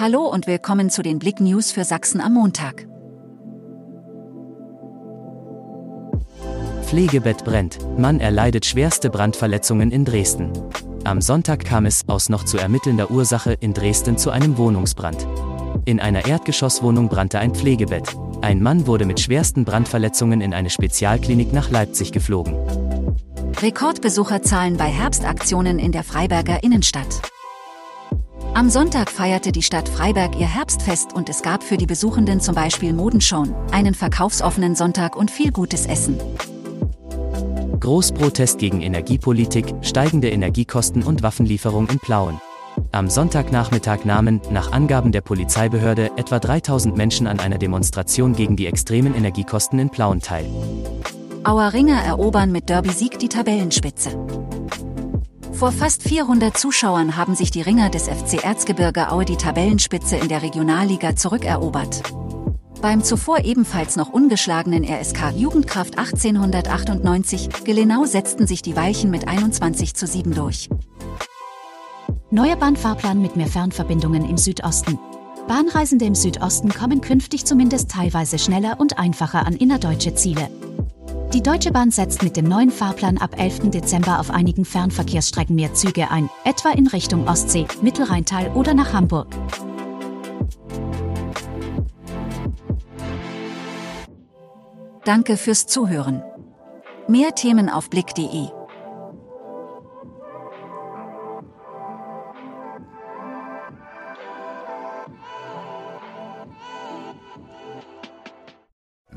Hallo und willkommen zu den Blick News für Sachsen am Montag. Pflegebett brennt. Mann erleidet schwerste Brandverletzungen in Dresden. Am Sonntag kam es, aus noch zu ermittelnder Ursache, in Dresden zu einem Wohnungsbrand. In einer Erdgeschosswohnung brannte ein Pflegebett. Ein Mann wurde mit schwersten Brandverletzungen in eine Spezialklinik nach Leipzig geflogen. Rekordbesucherzahlen bei Herbstaktionen in der Freiberger Innenstadt. Am Sonntag feierte die Stadt Freiberg ihr Herbstfest und es gab für die Besuchenden zum Beispiel Modenschauen, einen verkaufsoffenen Sonntag und viel gutes Essen. Großprotest gegen Energiepolitik, steigende Energiekosten und Waffenlieferung in Plauen. Am Sonntagnachmittag nahmen, nach Angaben der Polizeibehörde, etwa 3000 Menschen an einer Demonstration gegen die extremen Energiekosten in Plauen teil. Auer Ringer erobern mit Derby-Sieg die Tabellenspitze. Vor fast 400 Zuschauern haben sich die Ringer des FC Erzgebirge Aue die Tabellenspitze in der Regionalliga zurückerobert. Beim zuvor ebenfalls noch ungeschlagenen RSK Jugendkraft 1898 Gelenau setzten sich die Weichen mit 21 zu 7 durch. Neuer Bahnfahrplan mit mehr Fernverbindungen im Südosten. Bahnreisende im Südosten kommen künftig zumindest teilweise schneller und einfacher an innerdeutsche Ziele. Die Deutsche Bahn setzt mit dem neuen Fahrplan ab 11. Dezember auf einigen Fernverkehrsstrecken mehr Züge ein, etwa in Richtung Ostsee, Mittelrheintal oder nach Hamburg. Danke fürs Zuhören. Mehr Themen auf blick.de